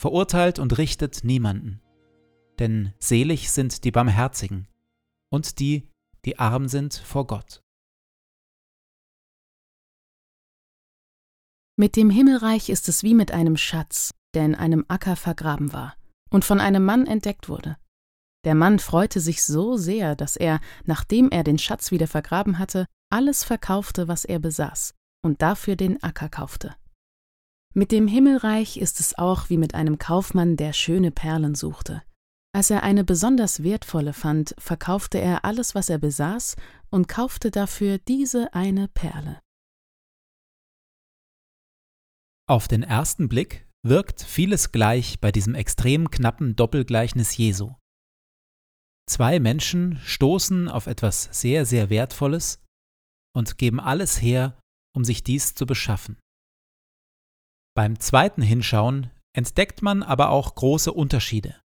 verurteilt und richtet niemanden. Denn selig sind die Barmherzigen und die, die arm sind vor Gott. Mit dem Himmelreich ist es wie mit einem Schatz, der in einem Acker vergraben war und von einem Mann entdeckt wurde. Der Mann freute sich so sehr, dass er, nachdem er den Schatz wieder vergraben hatte, alles verkaufte, was er besaß, und dafür den Acker kaufte. Mit dem Himmelreich ist es auch wie mit einem Kaufmann, der schöne Perlen suchte. Als er eine besonders wertvolle fand, verkaufte er alles, was er besaß, und kaufte dafür diese eine Perle. Auf den ersten Blick wirkt vieles gleich bei diesem extrem knappen Doppelgleichnis Jesu. Zwei Menschen stoßen auf etwas sehr, sehr Wertvolles und geben alles her, um sich dies zu beschaffen. Beim zweiten Hinschauen entdeckt man aber auch große Unterschiede.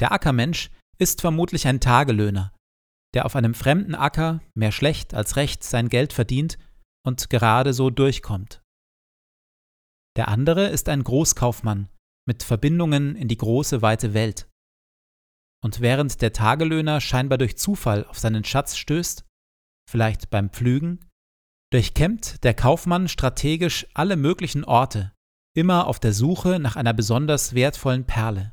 Der Ackermensch ist vermutlich ein Tagelöhner, der auf einem fremden Acker mehr schlecht als recht sein Geld verdient und gerade so durchkommt. Der andere ist ein Großkaufmann mit Verbindungen in die große weite Welt. Und während der Tagelöhner scheinbar durch Zufall auf seinen Schatz stößt, vielleicht beim Pflügen, durchkämmt der Kaufmann strategisch alle möglichen Orte, immer auf der Suche nach einer besonders wertvollen Perle.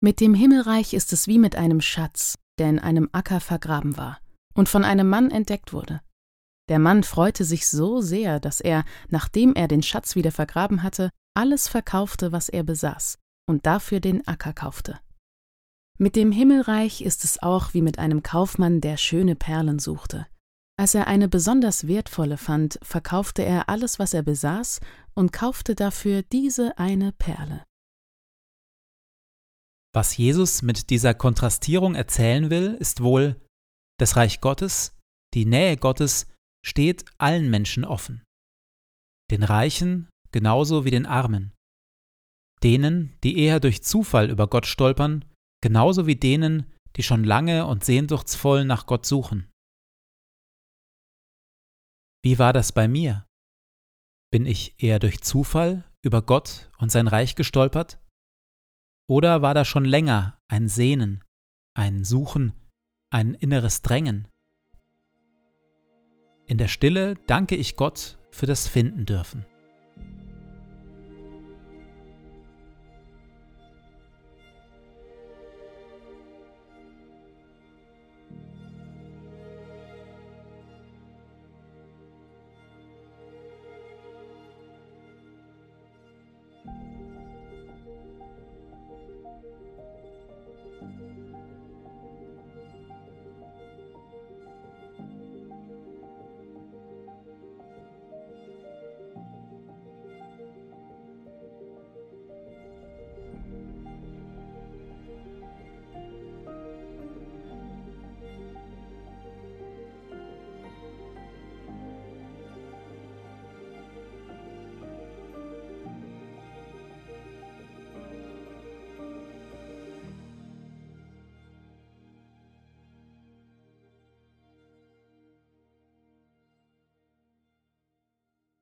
Mit dem Himmelreich ist es wie mit einem Schatz, der in einem Acker vergraben war und von einem Mann entdeckt wurde. Der Mann freute sich so sehr, dass er, nachdem er den Schatz wieder vergraben hatte, alles verkaufte, was er besaß, und dafür den Acker kaufte. Mit dem Himmelreich ist es auch wie mit einem Kaufmann, der schöne Perlen suchte. Als er eine besonders wertvolle fand, verkaufte er alles, was er besaß, und kaufte dafür diese eine Perle. Was Jesus mit dieser Kontrastierung erzählen will, ist wohl, das Reich Gottes, die Nähe Gottes steht allen Menschen offen. Den Reichen genauso wie den Armen. Denen, die eher durch Zufall über Gott stolpern, genauso wie denen, die schon lange und sehnsuchtsvoll nach Gott suchen. Wie war das bei mir? Bin ich eher durch Zufall über Gott und sein Reich gestolpert? Oder war da schon länger ein Sehnen, ein Suchen, ein inneres Drängen? In der Stille danke ich Gott für das Finden dürfen.